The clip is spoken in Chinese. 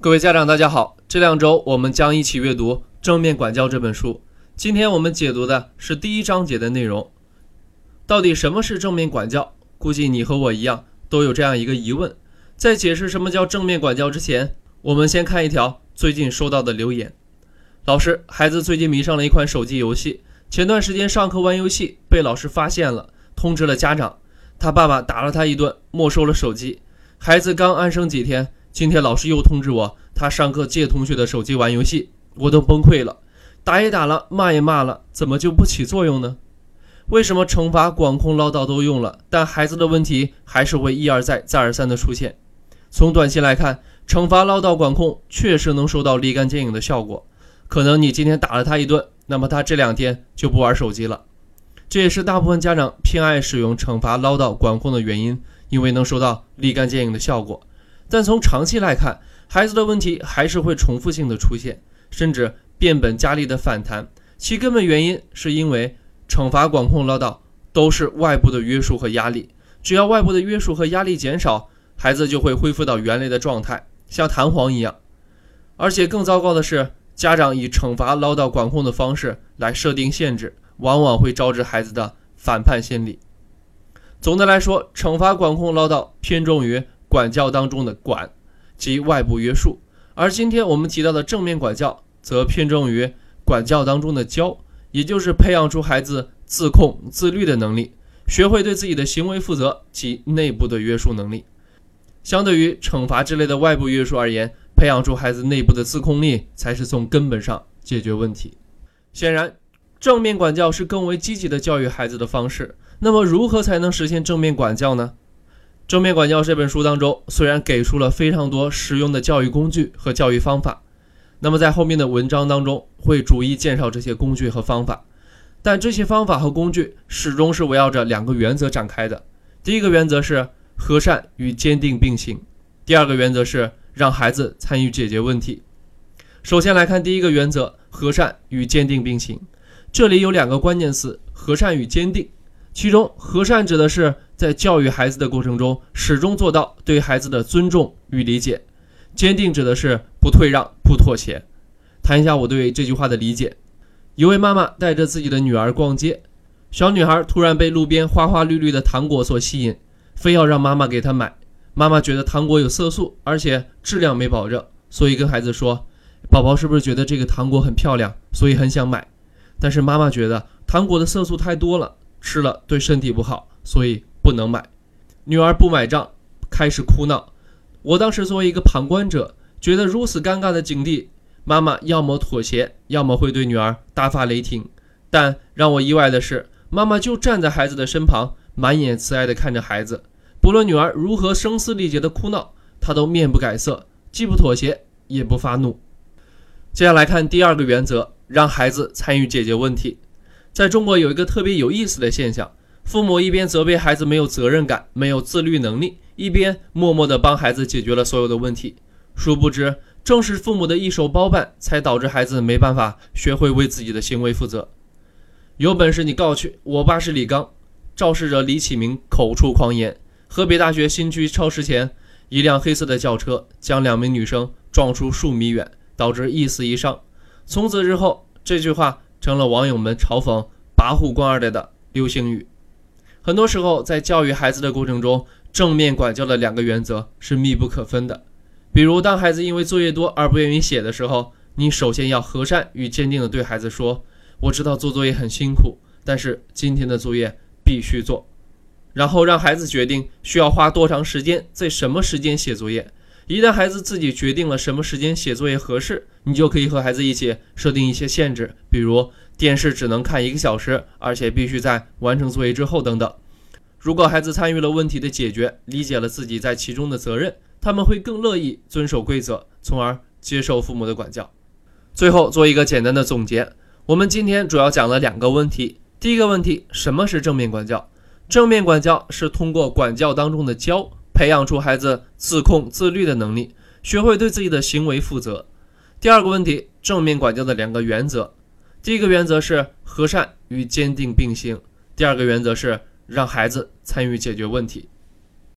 各位家长，大家好。这两周我们将一起阅读《正面管教》这本书。今天我们解读的是第一章节的内容。到底什么是正面管教？估计你和我一样都有这样一个疑问。在解释什么叫正面管教之前，我们先看一条最近收到的留言。老师，孩子最近迷上了一款手机游戏，前段时间上课玩游戏被老师发现了，通知了家长，他爸爸打了他一顿，没收了手机。孩子刚安生几天。今天老师又通知我，他上课借同学的手机玩游戏，我都崩溃了，打也打了，骂也骂了，怎么就不起作用呢？为什么惩罚、管控、唠叨都用了，但孩子的问题还是会一而再、再而三的出现？从短期来看，惩罚、唠叨、管控确实能收到立竿见影的效果。可能你今天打了他一顿，那么他这两天就不玩手机了。这也是大部分家长偏爱使用惩罚、唠叨、管控的原因，因为能收到立竿见影的效果。但从长期来看，孩子的问题还是会重复性的出现，甚至变本加厉的反弹。其根本原因是因为惩罚、管控、唠叨都是外部的约束和压力。只要外部的约束和压力减少，孩子就会恢复到原来的状态，像弹簧一样。而且更糟糕的是，家长以惩罚、唠叨、管控的方式来设定限制，往往会招致孩子的反叛心理。总的来说，惩罚、管控、唠叨偏重于。管教当中的管，即外部约束；而今天我们提到的正面管教，则偏重于管教当中的教，也就是培养出孩子自控、自律的能力，学会对自己的行为负责及内部的约束能力。相对于惩罚之类的外部约束而言，培养出孩子内部的自控力，才是从根本上解决问题。显然，正面管教是更为积极的教育孩子的方式。那么，如何才能实现正面管教呢？正面管教这本书当中，虽然给出了非常多实用的教育工具和教育方法，那么在后面的文章当中会逐一介绍这些工具和方法，但这些方法和工具始终是围绕着两个原则展开的。第一个原则是和善与坚定并行，第二个原则是让孩子参与解决问题。首先来看第一个原则：和善与坚定并行。这里有两个关键词：和善与坚定。其中，和善指的是在教育孩子的过程中，始终做到对孩子的尊重与理解；坚定指的是不退让、不妥协。谈一下我对这句话的理解：一位妈妈带着自己的女儿逛街，小女孩突然被路边花花绿绿的糖果所吸引，非要让妈妈给她买。妈妈觉得糖果有色素，而且质量没保证，所以跟孩子说：“宝宝是不是觉得这个糖果很漂亮，所以很想买？”但是妈妈觉得糖果的色素太多了。吃了对身体不好，所以不能买。女儿不买账，开始哭闹。我当时作为一个旁观者，觉得如此尴尬的境地，妈妈要么妥协，要么会对女儿大发雷霆。但让我意外的是，妈妈就站在孩子的身旁，满眼慈爱地看着孩子。不论女儿如何声嘶力竭地哭闹，她都面不改色，既不妥协，也不发怒。接下来看第二个原则，让孩子参与解决问题。在中国有一个特别有意思的现象：父母一边责备孩子没有责任感、没有自律能力，一边默默地帮孩子解决了所有的问题。殊不知，正是父母的一手包办，才导致孩子没办法学会为自己的行为负责。有本事你告去！我爸是李刚，肇事者李启明口出狂言。河北大学新区超市前，一辆黑色的轿车将两名女生撞出数米远，导致一死一伤。从此之后，这句话。成了网友们嘲讽“跋扈官二代”的流行语。很多时候，在教育孩子的过程中，正面管教的两个原则是密不可分的。比如，当孩子因为作业多而不愿意写的时候，你首先要和善与坚定地对孩子说：“我知道做作业很辛苦，但是今天的作业必须做。”然后让孩子决定需要花多长时间，在什么时间写作业。一旦孩子自己决定了什么时间写作业合适，你就可以和孩子一起设定一些限制，比如电视只能看一个小时，而且必须在完成作业之后等等。如果孩子参与了问题的解决，理解了自己在其中的责任，他们会更乐意遵守规则，从而接受父母的管教。最后做一个简单的总结，我们今天主要讲了两个问题。第一个问题，什么是正面管教？正面管教是通过管教当中的教。培养出孩子自控自律的能力，学会对自己的行为负责。第二个问题，正面管教的两个原则：第一个原则是和善与坚定并行；第二个原则是让孩子参与解决问题。